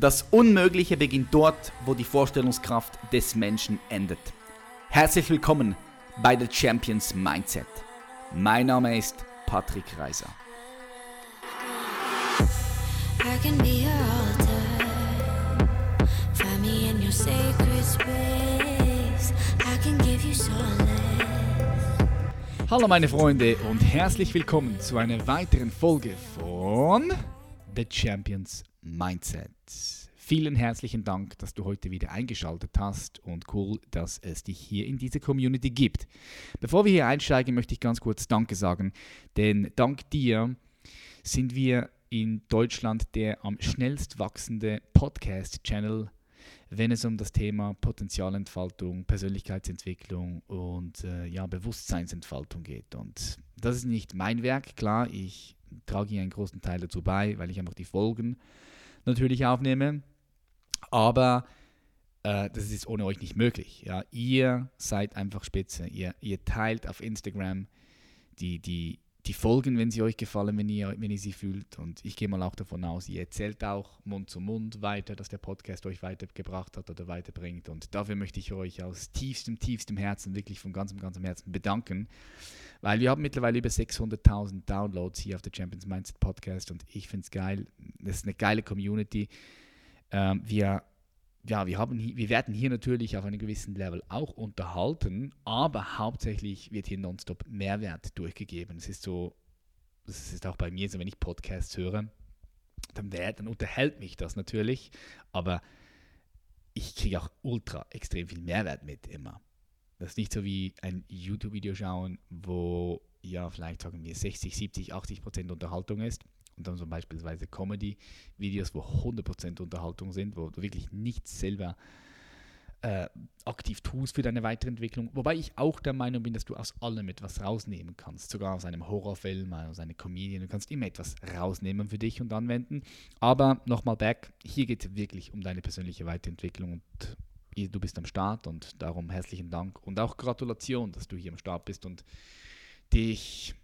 Das Unmögliche beginnt dort, wo die Vorstellungskraft des Menschen endet. Herzlich willkommen bei The Champions Mindset. Mein Name ist Patrick Reiser. Hallo meine Freunde und herzlich willkommen zu einer weiteren Folge von The Champions Mindset. Vielen herzlichen Dank, dass du heute wieder eingeschaltet hast und cool, dass es dich hier in dieser Community gibt. Bevor wir hier einsteigen, möchte ich ganz kurz Danke sagen, denn dank dir sind wir in Deutschland der am schnellst wachsende Podcast-Channel, wenn es um das Thema Potenzialentfaltung, Persönlichkeitsentwicklung und äh, ja, Bewusstseinsentfaltung geht. Und das ist nicht mein Werk, klar, ich trage hier einen großen Teil dazu bei, weil ich einfach die Folgen natürlich aufnehme. Aber äh, das ist ohne euch nicht möglich. Ja? Ihr seid einfach spitze. Ihr, ihr teilt auf Instagram die, die, die Folgen, wenn sie euch gefallen, wenn ihr, wenn ihr sie fühlt. Und ich gehe mal auch davon aus, ihr erzählt auch Mund zu Mund weiter, dass der Podcast euch weitergebracht hat oder weiterbringt. Und dafür möchte ich euch aus tiefstem, tiefstem Herzen, wirklich von ganzem, ganzem Herzen bedanken. Weil wir haben mittlerweile über 600.000 Downloads hier auf der Champions Mindset Podcast und ich finde es geil. Das ist eine geile Community. Ähm, wir, ja, wir, haben wir werden hier natürlich auf einem gewissen Level auch unterhalten, aber hauptsächlich wird hier nonstop Mehrwert durchgegeben. Es ist so, das ist auch bei mir so, wenn ich Podcasts höre, dann, dann unterhält mich das natürlich, aber ich kriege auch ultra extrem viel Mehrwert mit immer. Das ist nicht so wie ein YouTube-Video schauen, wo ja vielleicht sagen wir 60, 70, 80 Prozent Unterhaltung ist und dann so beispielsweise Comedy-Videos, wo 100 Prozent Unterhaltung sind, wo du wirklich nichts selber äh, aktiv tust für deine Weiterentwicklung. Wobei ich auch der Meinung bin, dass du aus allem etwas rausnehmen kannst. Sogar aus einem Horrorfilm, aus einer Comedian. Du kannst immer etwas rausnehmen für dich und anwenden. Aber nochmal back, hier geht es wirklich um deine persönliche Weiterentwicklung und du bist am Start und darum herzlichen Dank und auch Gratulation, dass du hier am Start bist und dich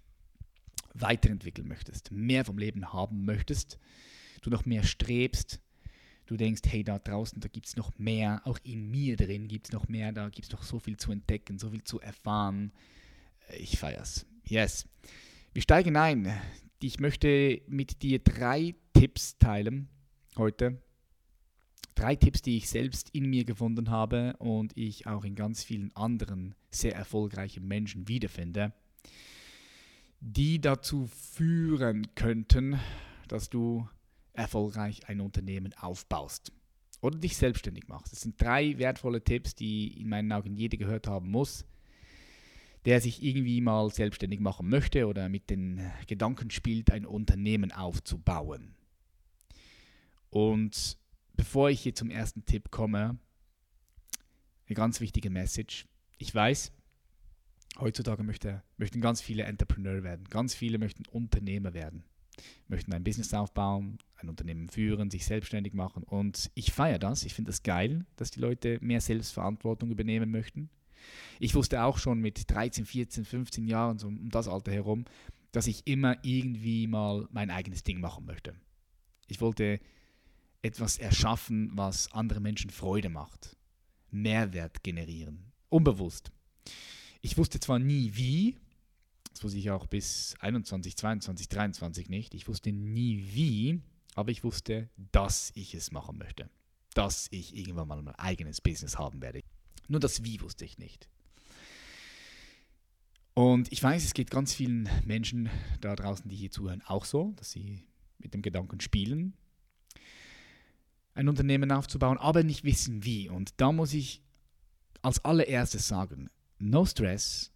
weiterentwickeln möchtest, mehr vom Leben haben möchtest, du noch mehr strebst, du denkst, hey, da draußen, da gibt es noch mehr, auch in mir drin gibt es noch mehr, da gibt es noch so viel zu entdecken, so viel zu erfahren. Ich feier's. Yes. Wir steigen ein. Ich möchte mit dir drei Tipps teilen heute, drei Tipps, die ich selbst in mir gefunden habe und ich auch in ganz vielen anderen sehr erfolgreichen Menschen wiederfinde, die dazu führen könnten, dass du erfolgreich ein Unternehmen aufbaust oder dich selbstständig machst. Das sind drei wertvolle Tipps, die in meinen Augen jeder gehört haben muss, der sich irgendwie mal selbstständig machen möchte oder mit den Gedanken spielt, ein Unternehmen aufzubauen. Und bevor ich hier zum ersten Tipp komme, eine ganz wichtige Message. Ich weiß, heutzutage möchte, möchten ganz viele Entrepreneur werden. Ganz viele möchten Unternehmer werden. Möchten ein Business aufbauen, ein Unternehmen führen, sich selbstständig machen. Und ich feiere das. Ich finde es das geil, dass die Leute mehr Selbstverantwortung übernehmen möchten. Ich wusste auch schon mit 13, 14, 15 Jahren, so um das Alter herum, dass ich immer irgendwie mal mein eigenes Ding machen möchte. Ich wollte etwas erschaffen, was anderen Menschen Freude macht. Mehrwert generieren. Unbewusst. Ich wusste zwar nie wie, das wusste ich auch bis 21, 22, 23 nicht, ich wusste nie wie, aber ich wusste, dass ich es machen möchte. Dass ich irgendwann mal mein eigenes Business haben werde. Nur das Wie wusste ich nicht. Und ich weiß, es geht ganz vielen Menschen da draußen, die hier zuhören, auch so, dass sie mit dem Gedanken spielen, ein Unternehmen aufzubauen, aber nicht wissen wie. Und da muss ich als allererstes sagen, no stress,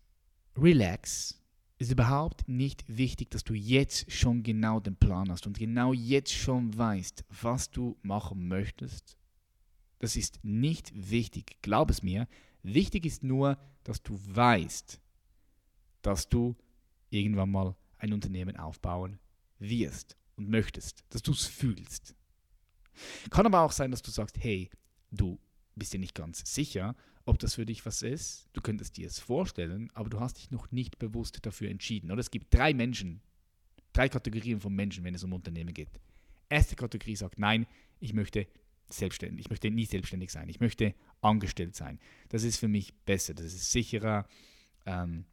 relax. Ist überhaupt nicht wichtig, dass du jetzt schon genau den Plan hast und genau jetzt schon weißt, was du machen möchtest. Das ist nicht wichtig, glaub es mir. Wichtig ist nur, dass du weißt, dass du irgendwann mal ein Unternehmen aufbauen wirst und möchtest, dass du es fühlst. Kann aber auch sein, dass du sagst, hey, du bist dir nicht ganz sicher, ob das für dich was ist. Du könntest dir es vorstellen, aber du hast dich noch nicht bewusst dafür entschieden. Oder es gibt drei Menschen, drei Kategorien von Menschen, wenn es um Unternehmen geht. Erste Kategorie sagt, nein, ich möchte selbstständig. Ich möchte nie selbstständig sein. Ich möchte angestellt sein. Das ist für mich besser. Das ist sicherer. Ähm,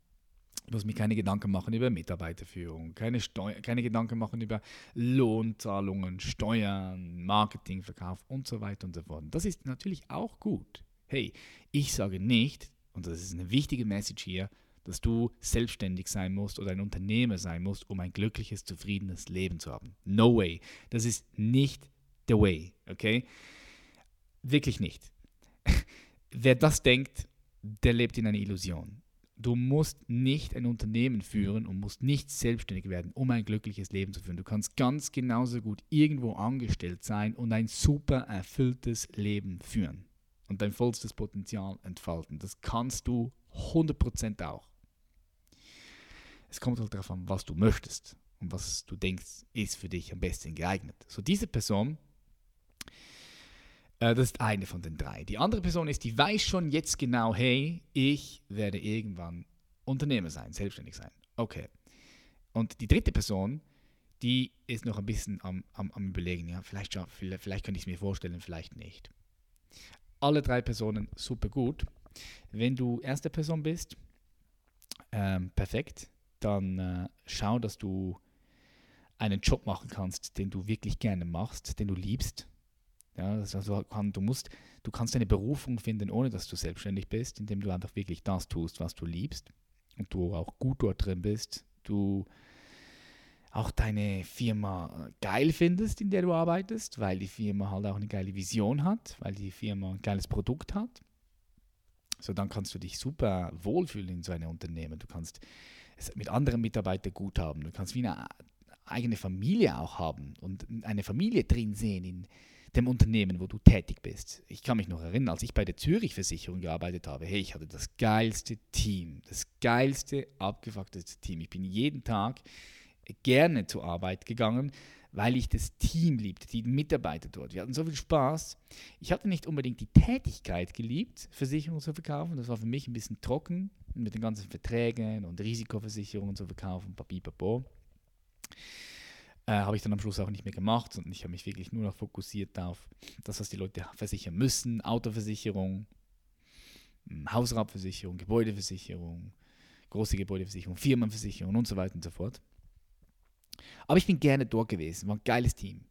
ich muss mir keine Gedanken machen über Mitarbeiterführung, keine, Steu keine Gedanken machen über Lohnzahlungen, Steuern, Marketing, Verkauf und so weiter und so fort. Das ist natürlich auch gut. Hey, ich sage nicht, und das ist eine wichtige Message hier, dass du selbstständig sein musst oder ein Unternehmer sein musst, um ein glückliches, zufriedenes Leben zu haben. No way. Das ist nicht the way, okay? Wirklich nicht. Wer das denkt, der lebt in einer Illusion. Du musst nicht ein Unternehmen führen und musst nicht selbstständig werden, um ein glückliches Leben zu führen. Du kannst ganz genauso gut irgendwo angestellt sein und ein super erfülltes Leben führen und dein vollstes Potenzial entfalten. Das kannst du 100% auch. Es kommt halt darauf an, was du möchtest und was du denkst, ist für dich am besten geeignet. So diese Person äh, das ist eine von den drei. Die andere Person ist, die weiß schon jetzt genau, hey, ich werde irgendwann Unternehmer sein, selbstständig sein. Okay. Und die dritte Person, die ist noch ein bisschen am, am, am Überlegen, ja, vielleicht, vielleicht, vielleicht kann ich es mir vorstellen, vielleicht nicht. Alle drei Personen super gut. Wenn du erste Person bist, ähm, perfekt, dann äh, schau, dass du einen Job machen kannst, den du wirklich gerne machst, den du liebst, ja, das kann, du musst, du kannst eine Berufung finden, ohne dass du selbstständig bist, indem du einfach wirklich das tust, was du liebst und du auch gut dort drin bist. Du auch deine Firma geil findest, in der du arbeitest, weil die Firma halt auch eine geile Vision hat, weil die Firma ein geiles Produkt hat. So, dann kannst du dich super wohlfühlen in so einem Unternehmen. Du kannst es mit anderen Mitarbeitern gut haben. Du kannst wie eine eigene Familie auch haben und eine Familie drin sehen in, dem Unternehmen, wo du tätig bist. Ich kann mich noch erinnern, als ich bei der Zürich-Versicherung gearbeitet habe, hey, ich hatte das geilste Team, das geilste, abgefuckteste Team. Ich bin jeden Tag gerne zur Arbeit gegangen, weil ich das Team liebte, die Mitarbeiter dort. Wir hatten so viel Spaß. Ich hatte nicht unbedingt die Tätigkeit geliebt, Versicherungen zu verkaufen. Das war für mich ein bisschen trocken mit den ganzen Verträgen und Risikoversicherungen zu verkaufen, papipapo. Äh, habe ich dann am Schluss auch nicht mehr gemacht und ich habe mich wirklich nur noch fokussiert auf das, was die Leute versichern müssen, Autoversicherung, hm, Hausratversicherung, Gebäudeversicherung, große Gebäudeversicherung, Firmenversicherung und so weiter und so fort. Aber ich bin gerne dort gewesen, war ein geiles Team.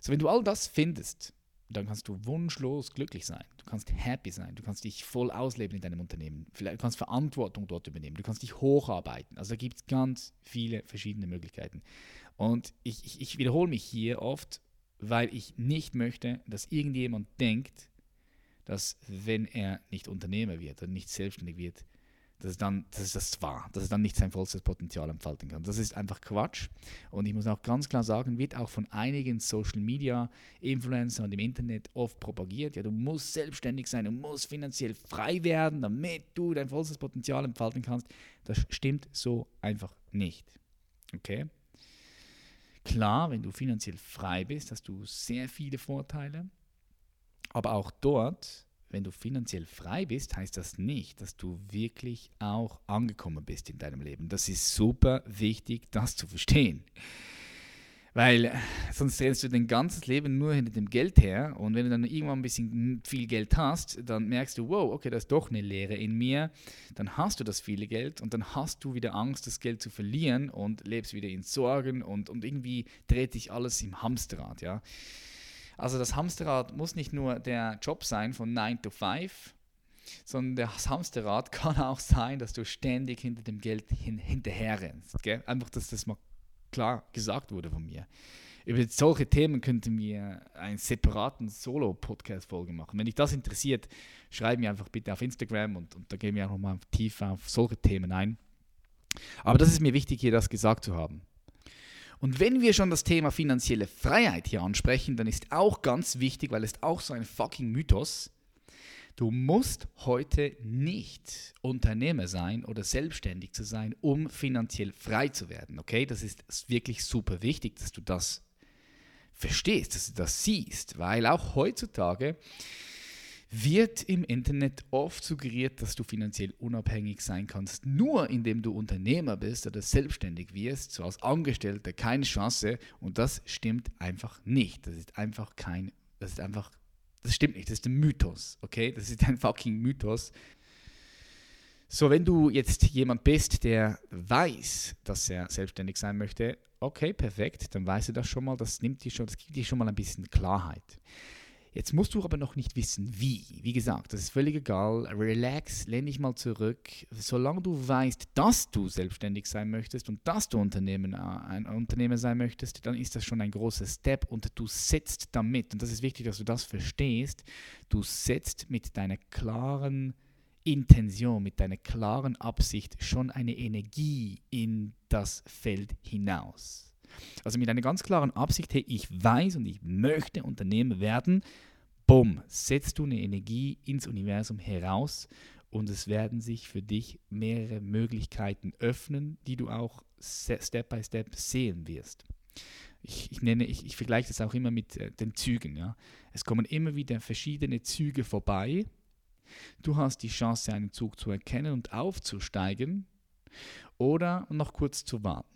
So, wenn du all das findest, dann kannst du wunschlos glücklich sein. Du kannst happy sein. Du kannst dich voll ausleben in deinem Unternehmen. Vielleicht du kannst Verantwortung dort übernehmen. Du kannst dich hocharbeiten. Also da gibt es ganz viele verschiedene Möglichkeiten. Und ich, ich, ich wiederhole mich hier oft, weil ich nicht möchte, dass irgendjemand denkt, dass wenn er nicht Unternehmer wird und nicht selbstständig wird, dass dann, dass das war, dass es dann nicht sein vollstes Potenzial entfalten kann. Das ist einfach Quatsch. Und ich muss auch ganz klar sagen, wird auch von einigen Social Media Influencern und im Internet oft propagiert. Ja, du musst selbstständig sein, du musst finanziell frei werden, damit du dein vollstes Potenzial entfalten kannst. Das stimmt so einfach nicht. Okay? Klar, wenn du finanziell frei bist, hast du sehr viele Vorteile. Aber auch dort, wenn du finanziell frei bist, heißt das nicht, dass du wirklich auch angekommen bist in deinem Leben. Das ist super wichtig, das zu verstehen. Weil äh, sonst drehst du dein ganzes Leben nur hinter dem Geld her und wenn du dann irgendwann ein bisschen viel Geld hast, dann merkst du, wow, okay, da ist doch eine Leere in mir. Dann hast du das viele Geld und dann hast du wieder Angst, das Geld zu verlieren und lebst wieder in Sorgen und, und irgendwie dreht sich alles im Hamsterrad, ja. Also das Hamsterrad muss nicht nur der Job sein von 9 to 5, sondern das Hamsterrad kann auch sein, dass du ständig hinter dem Geld hin, hinterher rennst. Gell? Einfach, dass das mal klar gesagt wurde von mir. Über solche Themen könnten wir einen separaten Solo-Podcast-Folge machen. Wenn dich das interessiert, schreib mir einfach bitte auf Instagram und, und da gehen wir auch nochmal tiefer auf solche Themen ein. Aber das ist mir wichtig, hier das gesagt zu haben. Und wenn wir schon das Thema finanzielle Freiheit hier ansprechen, dann ist auch ganz wichtig, weil es auch so ein fucking Mythos, Du musst heute nicht Unternehmer sein oder selbstständig zu sein, um finanziell frei zu werden. Okay, das ist wirklich super wichtig, dass du das verstehst, dass du das siehst, weil auch heutzutage wird im Internet oft suggeriert, dass du finanziell unabhängig sein kannst, nur indem du Unternehmer bist oder selbstständig wirst, so als Angestellter keine Chance und das stimmt einfach nicht. Das ist einfach kein, das ist einfach Das stimmt nicht, das ist ein Mythos, okay? Das ist ein fucking Mythos. So, wenn du jetzt jemand bist, der weiß, dass er selbstständig sein möchte, okay, perfekt, dann weißt du das schon mal, das nimmt dir schon, das gibt dir schon mal ein bisschen Klarheit. Jetzt musst du aber noch nicht wissen, wie. Wie gesagt, das ist völlig egal. Relax, lehn dich mal zurück. Solange du weißt, dass du selbstständig sein möchtest und dass du Unternehmen, äh, ein Unternehmer sein möchtest, dann ist das schon ein großer Step und du setzt damit, und das ist wichtig, dass du das verstehst, du setzt mit deiner klaren Intention, mit deiner klaren Absicht schon eine Energie in das Feld hinaus. Also mit einer ganz klaren Absicht, hey, ich weiß und ich möchte Unternehmer werden, bumm, setzt du eine Energie ins Universum heraus und es werden sich für dich mehrere Möglichkeiten öffnen, die du auch Step by Step sehen wirst. Ich, ich, nenne, ich, ich vergleiche das auch immer mit äh, den Zügen. Ja. Es kommen immer wieder verschiedene Züge vorbei. Du hast die Chance, einen Zug zu erkennen und aufzusteigen oder noch kurz zu warten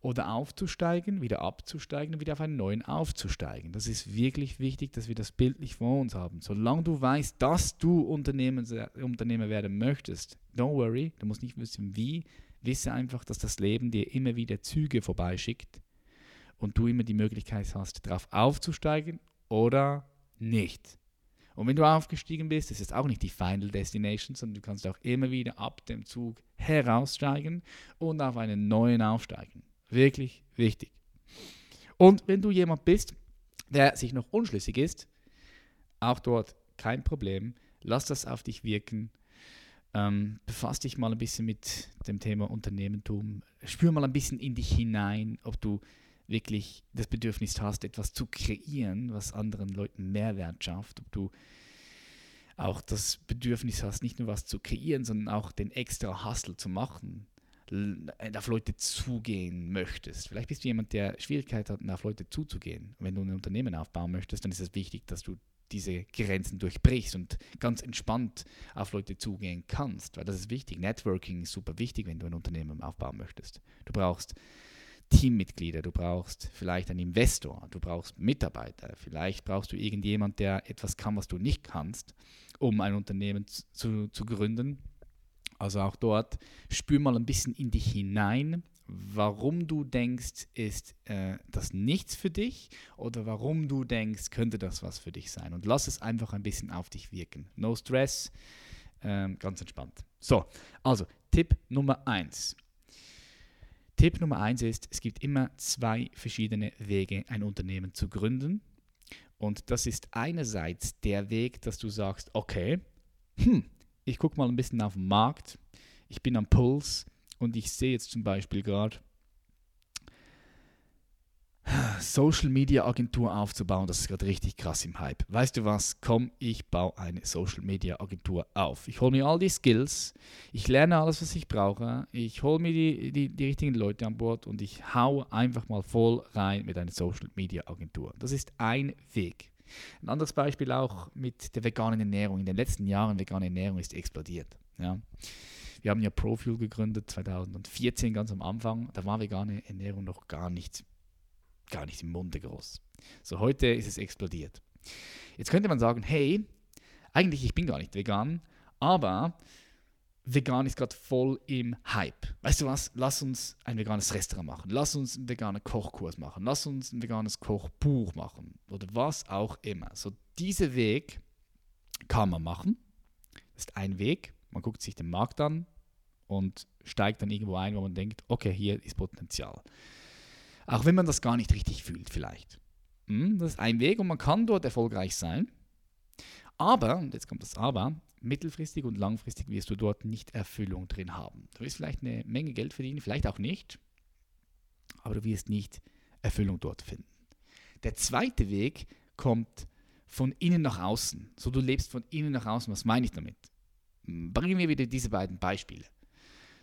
oder aufzusteigen, wieder abzusteigen und wieder auf einen neuen aufzusteigen. Das ist wirklich wichtig, dass wir das bildlich vor uns haben. Solange du weißt, dass du Unternehmer, werden möchtest, don't worry, du musst nicht wissen wie, wisse einfach, dass das Leben dir immer wieder Züge vorbeischickt und du immer die Möglichkeit hast, darauf aufzusteigen oder nicht. Und wenn du aufgestiegen bist, ist es auch nicht die Final Destination, sondern du kannst auch immer wieder ab dem Zug heraussteigen und auf einen neuen aufsteigen. Wirklich wichtig. Und wenn du jemand bist, der sich noch unschlüssig ist, auch dort kein Problem. Lass das auf dich wirken. Ähm, befass dich mal ein bisschen mit dem Thema Unternehmertum. Spür mal ein bisschen in dich hinein, ob du wirklich das Bedürfnis hast, etwas zu kreieren, was anderen Leuten Mehrwert schafft. Ob du auch das Bedürfnis hast, nicht nur was zu kreieren, sondern auch den extra Hustle zu machen auf Leute zugehen möchtest. Vielleicht bist du jemand, der Schwierigkeit hat, auf Leute zuzugehen. wenn du ein Unternehmen aufbauen möchtest, dann ist es wichtig, dass du diese Grenzen durchbrichst und ganz entspannt auf Leute zugehen kannst, weil das ist wichtig. Networking ist super wichtig, wenn du ein Unternehmen aufbauen möchtest. Du brauchst Teammitglieder, du brauchst vielleicht einen Investor, du brauchst Mitarbeiter, vielleicht brauchst du irgendjemand, der etwas kann, was du nicht kannst, um ein Unternehmen zu, zu gründen also auch dort spür mal ein bisschen in dich hinein, warum du denkst, ist äh, das nichts für dich oder warum du denkst, könnte das was für dich sein. Und lass es einfach ein bisschen auf dich wirken. No stress, ähm, ganz entspannt. So, also Tipp Nummer 1. Tipp Nummer 1 ist, es gibt immer zwei verschiedene Wege, ein Unternehmen zu gründen. Und das ist einerseits der Weg, dass du sagst, okay, hm, ich gucke mal ein bisschen auf den Markt, ich bin am Puls und ich sehe jetzt zum Beispiel gerade, Social Media Agentur aufzubauen, das ist gerade richtig krass im Hype. Weißt du was? Komm, ich baue eine Social Media Agentur auf. Ich hole mir all die Skills, ich lerne alles, was ich brauche, ich hole mir die, die, die richtigen Leute an Bord und ich hau einfach mal voll rein mit einer Social Media Agentur. Das ist ein Weg. Ein anderes Beispiel auch mit der veganen Ernährung. In den letzten Jahren vegane Ernährung ist explodiert. Ja. Wir haben ja Profuel gegründet 2014 ganz am Anfang. Da war vegane Ernährung noch gar nicht, gar nicht im Munde groß. So heute ist es explodiert. Jetzt könnte man sagen, hey, eigentlich ich bin gar nicht vegan, aber vegan ist gerade voll im Hype. Weißt du was? Lass uns ein veganes Restaurant machen. Lass uns einen veganen Kochkurs machen. Lass uns ein veganes Kochbuch machen. Oder was auch immer. So, dieser Weg kann man machen. Das ist ein Weg. Man guckt sich den Markt an und steigt dann irgendwo ein, wo man denkt, okay, hier ist Potenzial. Auch wenn man das gar nicht richtig fühlt, vielleicht. Hm, das ist ein Weg und man kann dort erfolgreich sein. Aber, und jetzt kommt das Aber, mittelfristig und langfristig wirst du dort nicht Erfüllung drin haben. Du wirst vielleicht eine Menge Geld verdienen, vielleicht auch nicht, aber du wirst nicht Erfüllung dort finden. Der zweite Weg kommt von innen nach außen. So du lebst von innen nach außen. Was meine ich damit? Bringen wir wieder diese beiden Beispiele.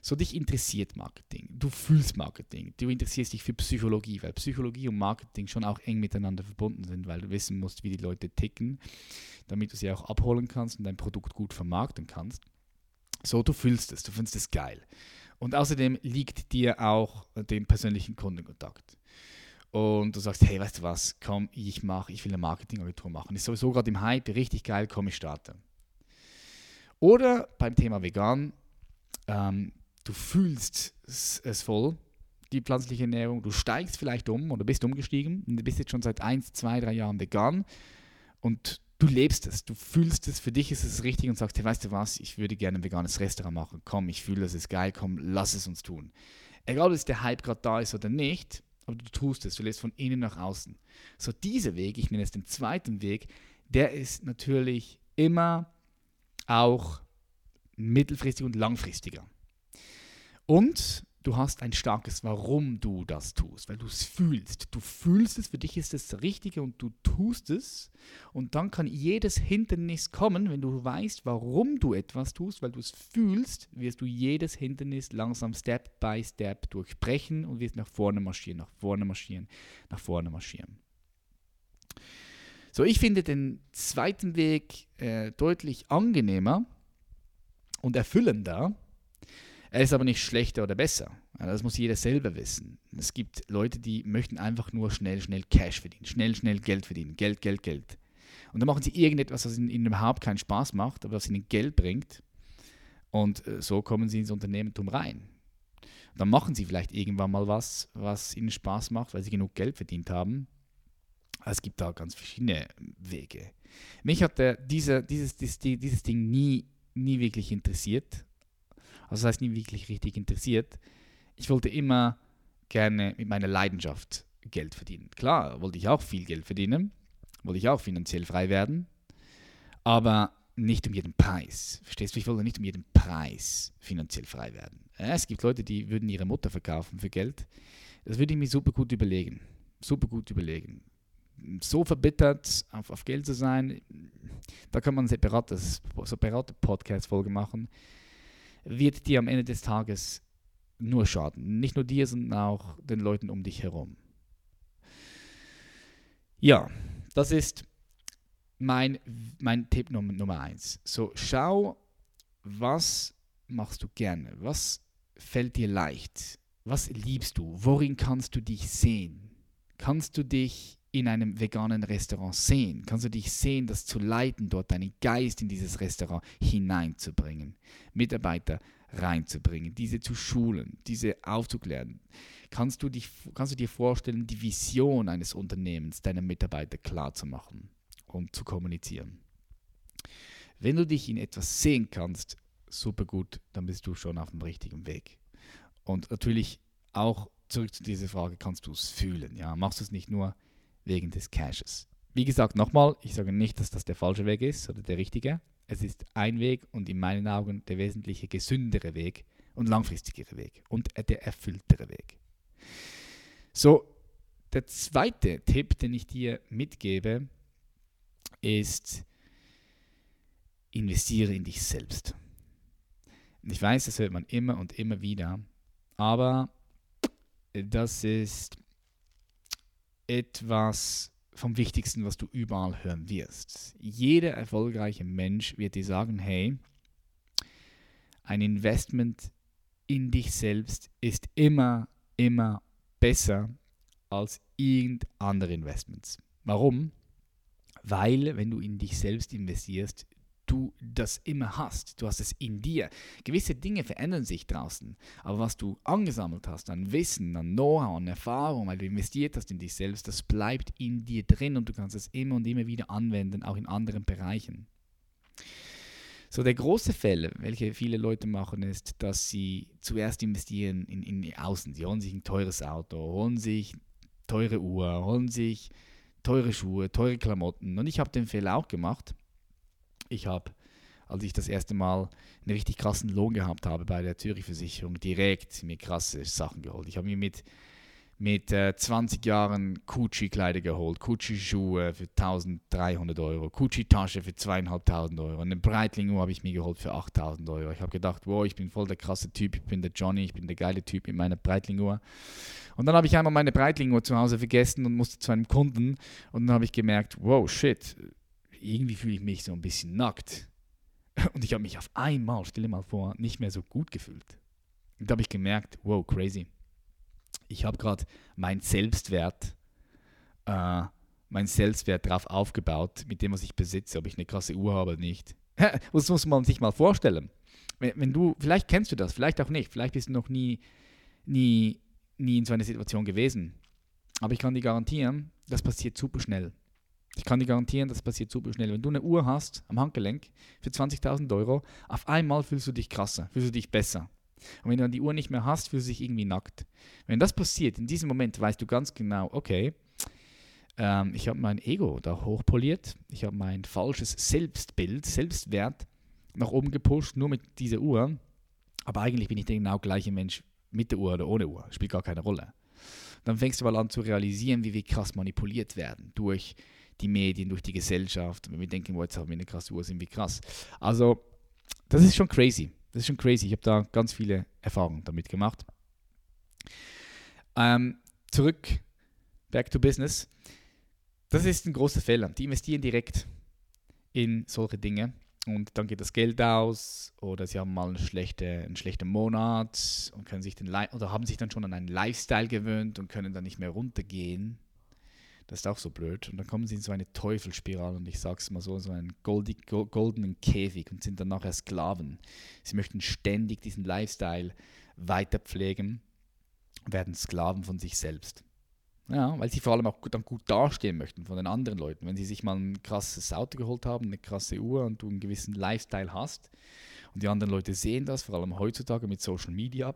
So dich interessiert Marketing, du fühlst Marketing, du interessierst dich für Psychologie, weil Psychologie und Marketing schon auch eng miteinander verbunden sind, weil du wissen musst, wie die Leute ticken, damit du sie auch abholen kannst und dein Produkt gut vermarkten kannst. So, du fühlst es, du findest es geil. Und außerdem liegt dir auch den persönlichen Kundenkontakt. und du sagst, hey, weißt du was, komm, ich mache, ich will eine Marketingagentur machen. Ist sowieso gerade im Hype, richtig geil, komm, ich starte. Oder beim Thema vegan, ähm, du fühlst es voll, die pflanzliche Ernährung, du steigst vielleicht um oder bist umgestiegen. Du bist jetzt schon seit 1, 2, 3 Jahren vegan. Und du lebst es, du fühlst es, für dich ist es richtig und sagst, hey, weißt du was, ich würde gerne ein veganes Restaurant machen, komm, ich fühle, das ist geil, komm, lass es uns tun. Egal, ob der Hype gerade da ist oder nicht, aber du tust es, du lebst von innen nach außen. So dieser Weg, ich nenne es den zweiten Weg, der ist natürlich immer auch mittelfristig und langfristiger. Und du hast ein starkes Warum du das tust, weil du es fühlst. Du fühlst es, für dich ist es das Richtige und du tust es. Und dann kann jedes Hindernis kommen, wenn du weißt, warum du etwas tust, weil du es fühlst, wirst du jedes Hindernis langsam Step by Step durchbrechen und wirst nach vorne marschieren, nach vorne marschieren, nach vorne marschieren. So, ich finde den zweiten Weg äh, deutlich angenehmer und erfüllender er ist aber nicht schlechter oder besser. Das muss jeder selber wissen. Es gibt Leute, die möchten einfach nur schnell, schnell Cash verdienen, schnell, schnell Geld verdienen, Geld, Geld, Geld. Und dann machen sie irgendetwas, was ihnen überhaupt keinen Spaß macht, aber was ihnen Geld bringt. Und äh, so kommen sie ins Unternehmertum rein. Und dann machen sie vielleicht irgendwann mal was, was ihnen Spaß macht, weil sie genug Geld verdient haben. Es gibt da ganz verschiedene Wege. Mich hat der, dieser, dieses, dieses, dieses Ding nie, nie wirklich interessiert. Also das heißt, nie wirklich richtig interessiert. Ich wollte immer gerne mit meiner Leidenschaft Geld verdienen. Klar, wollte ich auch viel Geld verdienen, wollte ich auch finanziell frei werden, aber nicht um jeden Preis. Verstehst du? Ich wollte nicht um jeden Preis finanziell frei werden. Es gibt Leute, die würden ihre Mutter verkaufen für Geld. Das würde ich mir super gut überlegen. Super gut überlegen. So verbittert auf, auf Geld zu sein, da kann man eine separate, separate Podcast-Folge machen wird dir am Ende des Tages nur schaden. Nicht nur dir, sondern auch den Leuten um dich herum. Ja, das ist mein, mein Tipp Nummer, Nummer eins. So, schau, was machst du gerne? Was fällt dir leicht? Was liebst du? Worin kannst du dich sehen? Kannst du dich in einem veganen Restaurant sehen? Kannst du dich sehen, das zu leiten, dort deinen Geist in dieses Restaurant hineinzubringen, Mitarbeiter reinzubringen, diese zu schulen, diese aufzuklären? Kannst du, dich, kannst du dir vorstellen, die Vision eines Unternehmens deinen Mitarbeiter klar zu machen und zu kommunizieren? Wenn du dich in etwas sehen kannst, super gut, dann bist du schon auf dem richtigen Weg. Und natürlich auch zurück zu dieser Frage, kannst du es fühlen? Ja? Machst du es nicht nur wegen des Caches. Wie gesagt, nochmal, ich sage nicht, dass das der falsche Weg ist oder der richtige. Es ist ein Weg und in meinen Augen der wesentliche gesündere Weg und langfristigere Weg und der erfülltere Weg. So, der zweite Tipp, den ich dir mitgebe, ist, investiere in dich selbst. Ich weiß, das hört man immer und immer wieder, aber das ist etwas vom Wichtigsten, was du überall hören wirst. Jeder erfolgreiche Mensch wird dir sagen, hey, ein Investment in dich selbst ist immer, immer besser als irgendeine andere Investments. Warum? Weil, wenn du in dich selbst investierst, du das immer hast. Du hast es in dir. Gewisse Dinge verändern sich draußen, aber was du angesammelt hast an Wissen, an Know-how, an Erfahrung, weil du investiert hast in dich selbst, das bleibt in dir drin und du kannst es immer und immer wieder anwenden, auch in anderen Bereichen. So der große Fehler, welche viele Leute machen, ist, dass sie zuerst investieren in, in Außen. Sie holen sich ein teures Auto, holen sich teure Uhr, holen sich teure Schuhe, teure Klamotten. Und ich habe den Fehler auch gemacht ich habe, als ich das erste Mal einen richtig krassen Lohn gehabt habe bei der Zürich-Versicherung, direkt mir krasse Sachen geholt. Ich habe mir mit, mit äh, 20 Jahren Gucci-Kleider geholt, Gucci-Schuhe für 1300 Euro, Gucci-Tasche für 2500 Euro, eine Breitling-Uhr habe ich mir geholt für 8000 Euro. Ich habe gedacht, wow, ich bin voll der krasse Typ, ich bin der Johnny, ich bin der geile Typ in meiner Breitling-Uhr. Und dann habe ich einmal meine Breitling-Uhr zu Hause vergessen und musste zu einem Kunden und dann habe ich gemerkt, wow, shit, irgendwie fühle ich mich so ein bisschen nackt. Und ich habe mich auf einmal, stell dir mal vor, nicht mehr so gut gefühlt. Und da habe ich gemerkt, wow, crazy. Ich habe gerade meinen Selbstwert äh, mein Selbstwert darauf aufgebaut, mit dem, was ich besitze, ob ich eine krasse Uhr habe oder nicht. das muss man sich mal vorstellen. Wenn, wenn, du, vielleicht kennst du das, vielleicht auch nicht, vielleicht bist du noch nie, nie, nie in so einer Situation gewesen. Aber ich kann dir garantieren, das passiert super schnell. Ich kann dir garantieren, das passiert super schnell. Wenn du eine Uhr hast am Handgelenk für 20.000 Euro, auf einmal fühlst du dich krasser, fühlst du dich besser. Und wenn du dann die Uhr nicht mehr hast, fühlst du dich irgendwie nackt. Wenn das passiert, in diesem Moment weißt du ganz genau, okay, ähm, ich habe mein Ego da hochpoliert, ich habe mein falsches Selbstbild, Selbstwert nach oben gepusht, nur mit dieser Uhr. Aber eigentlich bin ich der genau gleiche Mensch mit der Uhr oder ohne Uhr. Spielt gar keine Rolle. Dann fängst du mal an zu realisieren, wie wir krass manipuliert werden durch die Medien, durch die Gesellschaft. Wenn wir denken, boah, jetzt haben wir eine krasse Uhr, sind wir krass. Also, das ist schon crazy. Das ist schon crazy. Ich habe da ganz viele Erfahrungen damit gemacht. Ähm, zurück, back to business. Das ist ein großer Fehler. Die investieren direkt in solche Dinge und dann geht das Geld aus oder sie haben mal eine schlechte, einen schlechten Monat und können sich den oder haben sich dann schon an einen Lifestyle gewöhnt und können dann nicht mehr runtergehen. Das ist auch so blöd. Und dann kommen sie in so eine Teufelsspirale und ich sag's mal so, so einen goldig, goldenen Käfig und sind dann nachher Sklaven. Sie möchten ständig diesen Lifestyle weiter pflegen, werden Sklaven von sich selbst. Ja, weil sie vor allem auch dann gut dastehen möchten von den anderen Leuten. Wenn sie sich mal ein krasses Auto geholt haben, eine krasse Uhr und du einen gewissen Lifestyle hast und die anderen Leute sehen das, vor allem heutzutage mit Social Media,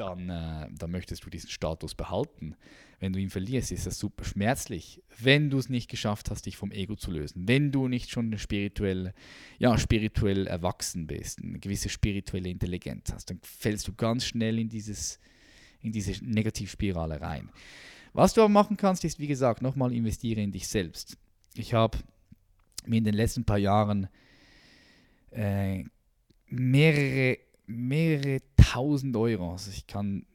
dann, äh, dann möchtest du diesen Status behalten. Wenn du ihn verlierst, ist das super schmerzlich. Wenn du es nicht geschafft hast, dich vom Ego zu lösen, wenn du nicht schon spirituell, ja, spirituell erwachsen bist, eine gewisse spirituelle Intelligenz hast, dann fällst du ganz schnell in, dieses, in diese Negativspirale rein. Was du aber machen kannst, ist, wie gesagt, nochmal investiere in dich selbst. Ich habe mir in den letzten paar Jahren äh, mehrere, mehrere tausend Euro, also ich kann,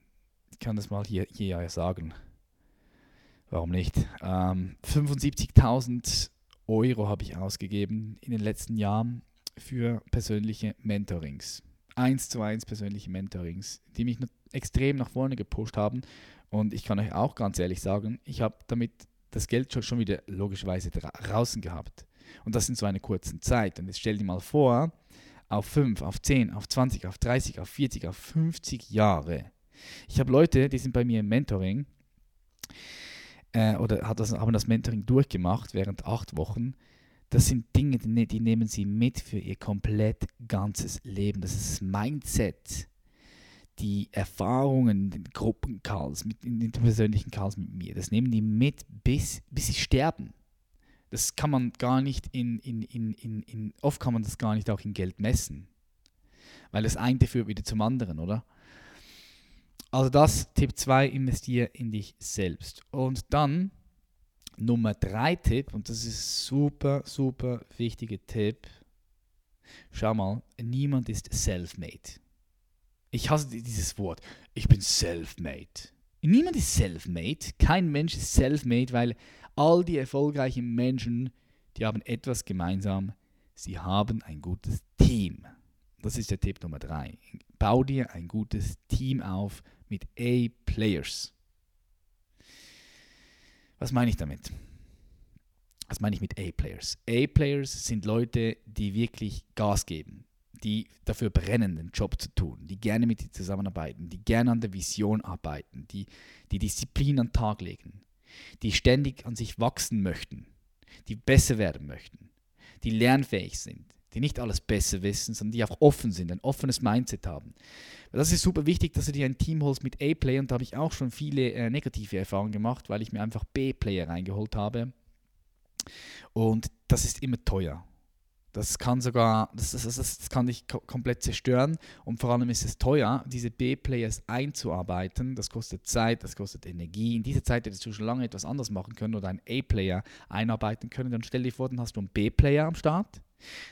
ich kann das mal hier, hier sagen, warum nicht, ähm, 75.000 Euro habe ich ausgegeben in den letzten Jahren für persönliche Mentorings. Eins zu eins persönliche Mentorings, die mich extrem nach vorne gepusht haben und ich kann euch auch ganz ehrlich sagen, ich habe damit das Geld schon wieder logischerweise draußen gehabt. Und das in so einer kurzen Zeit. Und jetzt stell dir mal vor, auf 5, auf 10, auf 20, auf 30, auf 40, auf 50 Jahre. Ich habe Leute, die sind bei mir im Mentoring äh, oder das, haben das Mentoring durchgemacht während acht Wochen. Das sind Dinge, die, ne-, die nehmen sie mit für ihr komplett ganzes Leben. Das ist das Mindset die Erfahrungen in den Gruppencalls, in den persönlichen Calls mit mir, das nehmen die mit, bis, bis sie sterben. Das kann man gar nicht in, in, in, in, in, oft kann man das gar nicht auch in Geld messen. Weil das eine führt wieder zum anderen, oder? Also das, Tipp 2, investiere in dich selbst. Und dann Nummer 3 Tipp, und das ist super, super wichtiger Tipp. Schau mal, niemand ist self-made. Ich hasse dieses Wort. Ich bin self-made. Niemand ist self-made. Kein Mensch ist self-made, weil all die erfolgreichen Menschen, die haben etwas gemeinsam. Sie haben ein gutes Team. Das ist der Tipp Nummer drei. Bau dir ein gutes Team auf mit A-Players. Was meine ich damit? Was meine ich mit A-Players? A-Players sind Leute, die wirklich Gas geben, die dafür brennen, den Job zu tun, die gerne mit dir zusammenarbeiten, die gerne an der Vision arbeiten, die die Disziplin an den Tag legen, die ständig an sich wachsen möchten, die besser werden möchten, die lernfähig sind, die nicht alles besser wissen, sondern die auch offen sind, ein offenes Mindset haben. Das ist super wichtig, dass du dir ein Team holst mit A-Player und da habe ich auch schon viele äh, negative Erfahrungen gemacht, weil ich mir einfach B-Player reingeholt habe. Und das ist immer teuer. Das kann sogar, das, das, das, das kann dich komplett zerstören und vor allem ist es teuer, diese B-Players einzuarbeiten. Das kostet Zeit, das kostet Energie. In dieser Zeit hättest du schon lange etwas anderes machen können oder einen A-Player einarbeiten können. Dann stell dir vor, dann hast du einen B-Player am Start.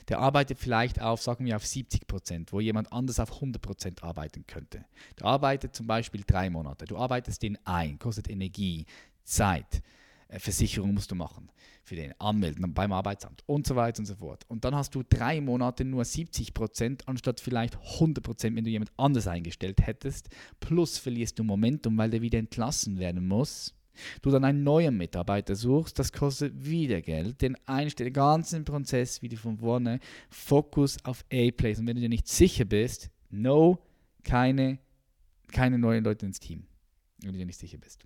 Der arbeitet vielleicht auf, sagen wir, auf 70 Prozent, wo jemand anders auf 100 Prozent arbeiten könnte. Der arbeitet zum Beispiel drei Monate. Du arbeitest den ein, kostet Energie, Zeit. Äh, Versicherung musst du machen, für den Anmelden beim Arbeitsamt und so weiter und so fort. Und dann hast du drei Monate nur 70 Prozent anstatt vielleicht 100 Prozent, wenn du jemand anders eingestellt hättest. Plus verlierst du Momentum, weil der wieder entlassen werden muss. du dann einen neuen Mitarbeiter suchst, das kostet wieder Geld. Den, Einstell ganzen Prozess wieder von vorne. Fokus auf A-Plays. Und wenn du dir nicht sicher bist, no, keine, keine neuen Leute ins Team. Wenn du dir nicht sicher bist.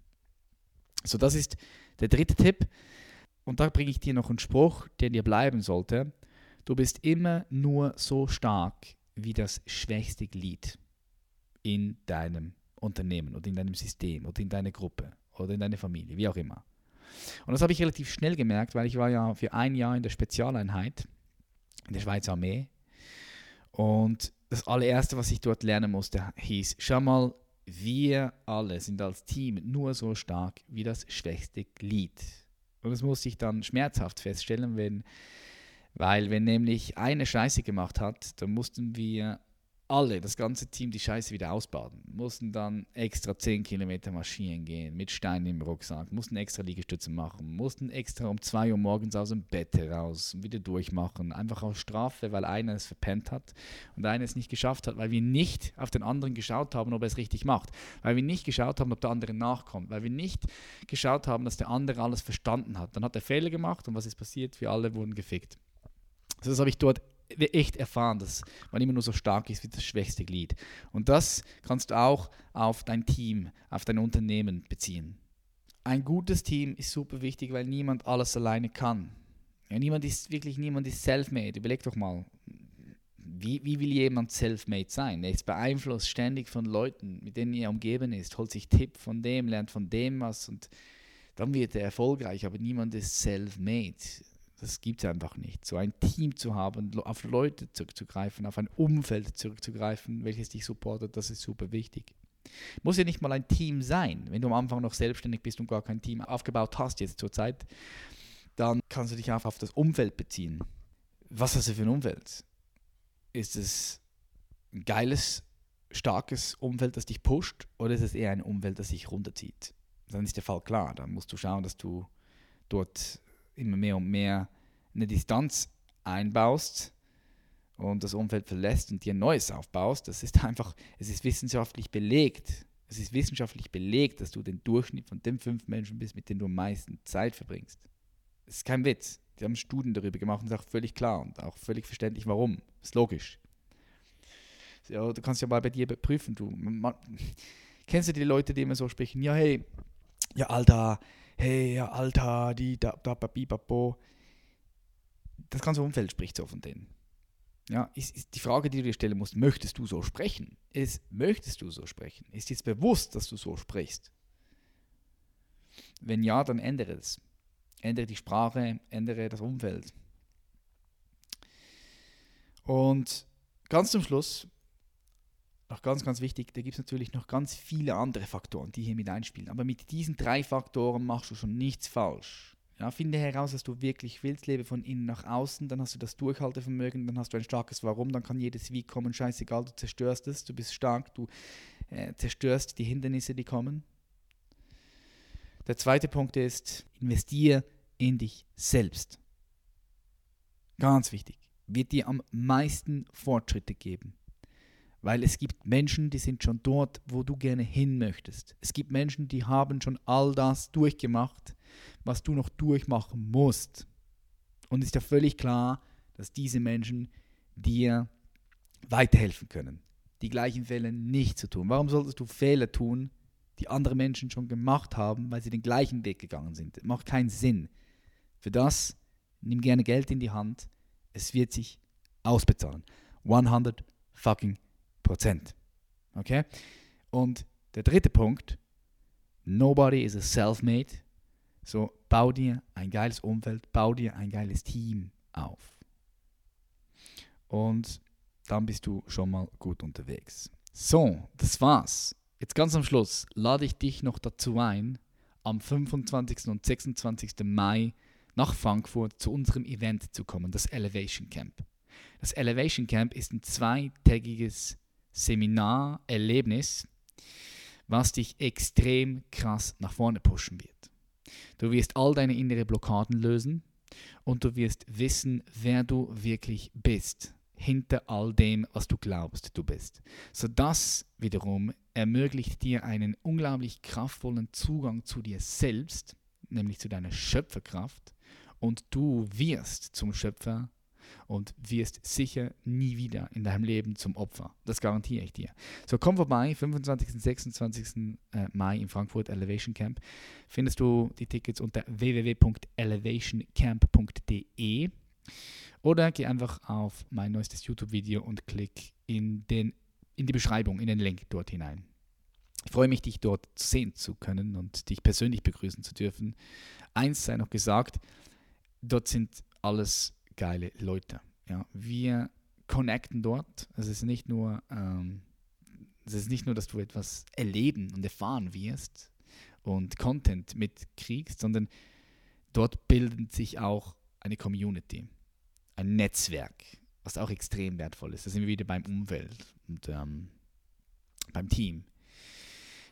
So, das ist der dritte Tipp. Und da bringe ich dir noch einen Spruch, der dir bleiben sollte. Du bist immer nur so stark wie das schwächste Glied in deinem Unternehmen oder in deinem System oder in deiner Gruppe oder in deiner Familie, wie auch immer. Und das habe ich relativ schnell gemerkt, weil ich war ja für ein Jahr in der Spezialeinheit in der Schweizer Armee. Und das allererste, was ich dort lernen musste, hieß, schau mal, wir alle sind als Team nur so stark wie das schwächste Glied. Und das musste ich dann schmerzhaft feststellen, wenn, weil wenn nämlich eine Scheiße gemacht hat, dann mussten wir alle, das ganze Team, die Scheiße wieder ausbaden. Mussten dann extra 10 Kilometer marschieren gehen, mit Steinen im Rucksack, mussten extra Liegestütze machen, mussten extra um 2 Uhr morgens aus dem Bett heraus und wieder durchmachen. Einfach aus Strafe, weil einer es verpennt hat und einer es nicht geschafft hat, weil wir nicht auf den anderen geschaut haben, ob er es richtig macht. Weil wir nicht geschaut haben, ob der andere nachkommt. Weil wir nicht geschaut haben, dass der andere alles verstanden hat. Dann hat er Fehler gemacht und was ist passiert? Wir alle wurden gefickt. Also das habe ich dort echt erfahren, dass man immer nur so stark ist wie das schwächste Glied. Und das kannst du auch auf dein Team, auf dein Unternehmen beziehen. Ein gutes Team ist super wichtig, weil niemand alles alleine kann. Ja, niemand ist wirklich niemand ist self-made. Überleg doch mal, wie, wie will jemand self-made sein? Er ist beeinflusst ständig von Leuten, mit denen er umgeben ist, holt sich Tipp von dem, lernt von dem was und dann wird er erfolgreich, aber niemand ist self-made. Das gibt es einfach nicht. So ein Team zu haben, auf Leute zurückzugreifen, auf ein Umfeld zurückzugreifen, welches dich supportet, das ist super wichtig. Muss ja nicht mal ein Team sein. Wenn du am Anfang noch selbstständig bist und gar kein Team aufgebaut hast, jetzt zur Zeit, dann kannst du dich auch auf das Umfeld beziehen. Was hast du für ein Umfeld? Ist es ein geiles, starkes Umfeld, das dich pusht, oder ist es eher ein Umfeld, das dich runterzieht? Dann ist der Fall klar. Dann musst du schauen, dass du dort immer mehr und mehr eine Distanz einbaust und das Umfeld verlässt und dir ein neues aufbaust, das ist einfach, es ist wissenschaftlich belegt. Es ist wissenschaftlich belegt, dass du den Durchschnitt von den fünf Menschen bist, mit denen du am meisten Zeit verbringst. Das ist kein Witz. Die haben Studien darüber gemacht und ist auch völlig klar und auch völlig verständlich, warum. Das ist logisch. Ja, du kannst ja mal bei dir prüfen. Du, man, kennst du die Leute, die immer so sprechen? Ja, hey, ja, Alter, hey, Alter, die, da, da, bipapo. Das ganze Umfeld spricht so von denen. Ja, ist, ist die Frage, die du dir stellen musst, möchtest du so sprechen? Ist, möchtest du so sprechen? Ist jetzt bewusst, dass du so sprichst? Wenn ja, dann ändere es. Ändere die Sprache, ändere das Umfeld. Und ganz zum Schluss noch ganz, ganz wichtig, da gibt es natürlich noch ganz viele andere Faktoren, die hier mit einspielen. Aber mit diesen drei Faktoren machst du schon nichts falsch. Ja, finde heraus, was du wirklich willst, lebe von innen nach außen, dann hast du das Durchhaltevermögen, dann hast du ein starkes Warum, dann kann jedes Wie kommen, scheißegal, du zerstörst es, du bist stark, du äh, zerstörst die Hindernisse, die kommen. Der zweite Punkt ist, investiere in dich selbst. Ganz wichtig, wird dir am meisten Fortschritte geben. Weil es gibt Menschen, die sind schon dort, wo du gerne hin möchtest. Es gibt Menschen, die haben schon all das durchgemacht, was du noch durchmachen musst. Und es ist ja völlig klar, dass diese Menschen dir weiterhelfen können. Die gleichen Fehler nicht zu tun. Warum solltest du Fehler tun, die andere Menschen schon gemacht haben, weil sie den gleichen Weg gegangen sind? Das macht keinen Sinn. Für das nimm gerne Geld in die Hand. Es wird sich ausbezahlen. 100 fucking Prozent. Okay? Und der dritte Punkt, nobody is a self-made. So, bau dir ein geiles Umfeld, bau dir ein geiles Team auf. Und dann bist du schon mal gut unterwegs. So, das war's. Jetzt ganz am Schluss lade ich dich noch dazu ein, am 25. und 26. Mai nach Frankfurt zu unserem Event zu kommen, das Elevation Camp. Das Elevation Camp ist ein zweitägiges Seminarerlebnis, was dich extrem krass nach vorne pushen wird. Du wirst all deine innere Blockaden lösen und du wirst wissen, wer du wirklich bist. hinter all dem, was du glaubst, du bist. So das wiederum ermöglicht dir einen unglaublich kraftvollen Zugang zu dir selbst, nämlich zu deiner Schöpferkraft, und du wirst zum Schöpfer und wirst sicher nie wieder in deinem Leben zum Opfer. Das garantiere ich dir. So komm vorbei, 25. und 26. Äh, Mai in Frankfurt Elevation Camp. Findest du die Tickets unter www.elevationcamp.de oder geh einfach auf mein neuestes YouTube-Video und klick in, den, in die Beschreibung, in den Link dort hinein. Ich freue mich, dich dort sehen zu können und dich persönlich begrüßen zu dürfen. Eins sei noch gesagt, dort sind alles geile Leute. Ja, wir connecten dort. Es ist nicht nur, ähm, es ist nicht nur, dass du etwas erleben und erfahren wirst und Content mitkriegst, sondern dort bildet sich auch eine Community, ein Netzwerk, was auch extrem wertvoll ist. Da sind wir wieder beim Umwelt und ähm, beim Team.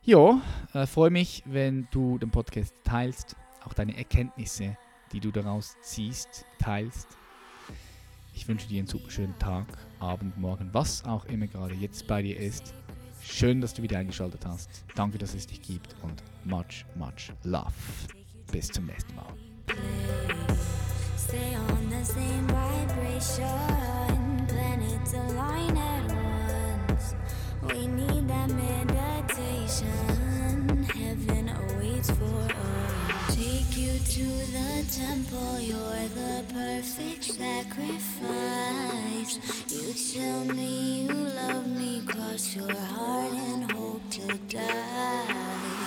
Ja, äh, freue mich, wenn du den Podcast teilst, auch deine Erkenntnisse, die du daraus ziehst, teilst. Ich wünsche dir einen super schönen Tag, Abend, Morgen, was auch immer gerade jetzt bei dir ist. Schön, dass du wieder eingeschaltet hast. Danke, dass es dich gibt und much, much love. Bis zum nächsten Mal. Stay on the same vibration, planets align to the temple, you're the perfect sacrifice. You tell me you love me, cross your heart and hope to die.